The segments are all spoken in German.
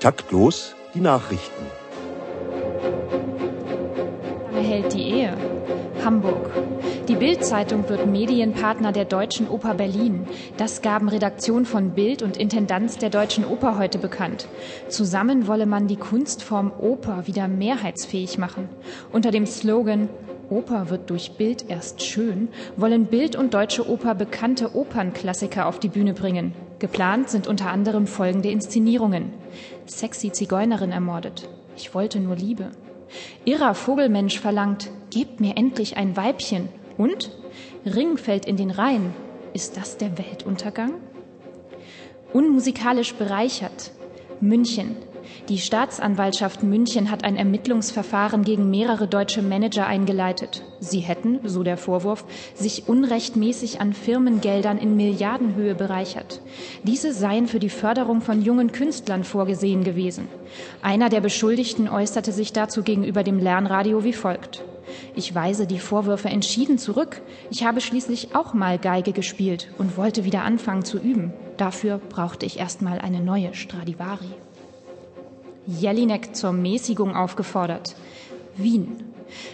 Taktlos die Nachrichten. Erhält die Ehe. Hamburg. Die Bild-Zeitung wird Medienpartner der Deutschen Oper Berlin. Das gaben Redaktion von Bild und Intendanz der Deutschen Oper heute bekannt. Zusammen wolle man die Kunstform Oper wieder mehrheitsfähig machen. Unter dem Slogan Oper wird durch Bild erst schön, wollen Bild und Deutsche Oper bekannte Opernklassiker auf die Bühne bringen. Geplant sind unter anderem folgende Inszenierungen. Sexy Zigeunerin ermordet. Ich wollte nur Liebe. Irrer Vogelmensch verlangt, gebt mir endlich ein Weibchen. Und? Ring fällt in den Rhein. Ist das der Weltuntergang? Unmusikalisch bereichert. München. Die Staatsanwaltschaft München hat ein Ermittlungsverfahren gegen mehrere deutsche Manager eingeleitet. Sie hätten, so der Vorwurf, sich unrechtmäßig an Firmengeldern in Milliardenhöhe bereichert. Diese seien für die Förderung von jungen Künstlern vorgesehen gewesen. Einer der Beschuldigten äußerte sich dazu gegenüber dem Lernradio wie folgt. Ich weise die Vorwürfe entschieden zurück. Ich habe schließlich auch mal Geige gespielt und wollte wieder anfangen zu üben. Dafür brauchte ich erst mal eine neue Stradivari. Jelinek zur Mäßigung aufgefordert. Wien.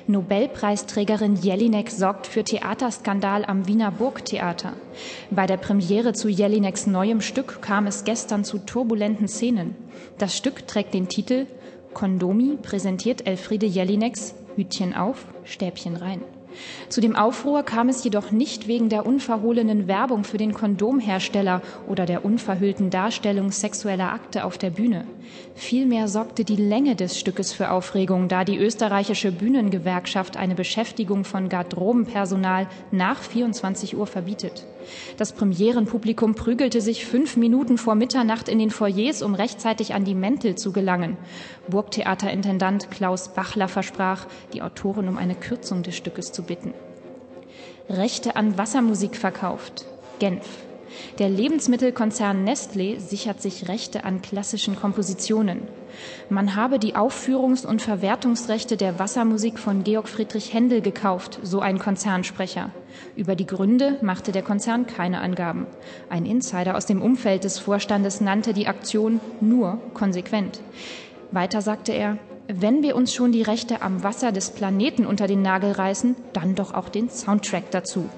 Nobelpreisträgerin Jelinek sorgt für Theaterskandal am Wiener Burgtheater. Bei der Premiere zu Jelineks neuem Stück kam es gestern zu turbulenten Szenen. Das Stück trägt den Titel Kondomi präsentiert Elfriede Jelineks Hütchen auf, Stäbchen rein. Zu dem Aufruhr kam es jedoch nicht wegen der unverhohlenen Werbung für den Kondomhersteller oder der unverhüllten Darstellung sexueller Akte auf der Bühne. Vielmehr sorgte die Länge des Stückes für Aufregung, da die österreichische Bühnengewerkschaft eine Beschäftigung von Garderobenpersonal nach 24 Uhr verbietet. Das Premierenpublikum prügelte sich fünf Minuten vor Mitternacht in den Foyers, um rechtzeitig an die Mäntel zu gelangen. Burgtheaterintendant Klaus Bachler versprach, die Autoren um eine Kürzung des Stückes zu bitten. Rechte an Wassermusik verkauft. Genf. Der Lebensmittelkonzern Nestlé sichert sich Rechte an klassischen Kompositionen. Man habe die Aufführungs- und Verwertungsrechte der Wassermusik von Georg Friedrich Händel gekauft, so ein Konzernsprecher. Über die Gründe machte der Konzern keine Angaben. Ein Insider aus dem Umfeld des Vorstandes nannte die Aktion nur konsequent. Weiter sagte er, wenn wir uns schon die Rechte am Wasser des Planeten unter den Nagel reißen, dann doch auch den Soundtrack dazu.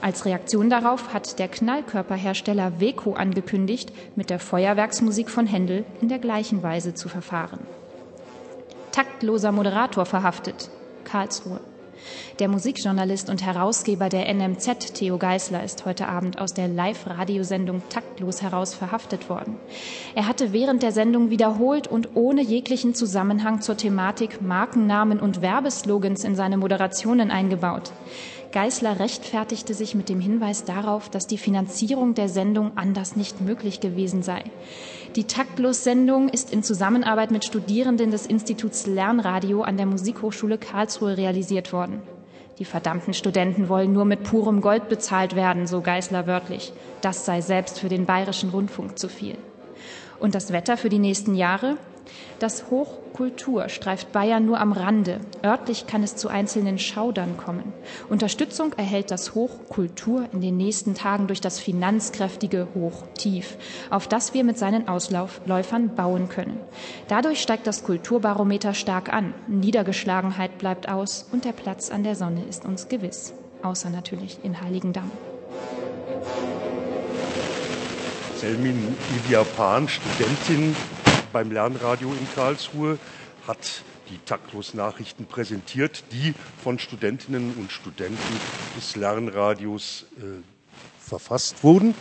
Als Reaktion darauf hat der Knallkörperhersteller Weco angekündigt, mit der Feuerwerksmusik von Händel in der gleichen Weise zu verfahren. Taktloser Moderator verhaftet. Karlsruhe. Der Musikjournalist und Herausgeber der NMZ, Theo Geisler, ist heute Abend aus der Live-Radiosendung Taktlos heraus verhaftet worden. Er hatte während der Sendung wiederholt und ohne jeglichen Zusammenhang zur Thematik Markennamen und Werbeslogans in seine Moderationen eingebaut. Geisler rechtfertigte sich mit dem Hinweis darauf, dass die Finanzierung der Sendung anders nicht möglich gewesen sei. Die Taktlos-Sendung ist in Zusammenarbeit mit Studierenden des Instituts Lernradio an der Musikhochschule Karlsruhe realisiert worden. Die verdammten Studenten wollen nur mit purem Gold bezahlt werden, so Geisler wörtlich. Das sei selbst für den bayerischen Rundfunk zu viel. Und das Wetter für die nächsten Jahre? Das Hochkultur streift Bayern nur am Rande. Örtlich kann es zu einzelnen Schaudern kommen. Unterstützung erhält das Hochkultur in den nächsten Tagen durch das finanzkräftige Hochtief, auf das wir mit seinen Ausläufern bauen können. Dadurch steigt das Kulturbarometer stark an. Niedergeschlagenheit bleibt aus und der Platz an der Sonne ist uns gewiss. Außer natürlich in Heiligendamm. Selmin Livia Pan, Studentin beim Lernradio in Karlsruhe, hat die Taktlos-Nachrichten präsentiert, die von Studentinnen und Studenten des Lernradios äh, verfasst wurden.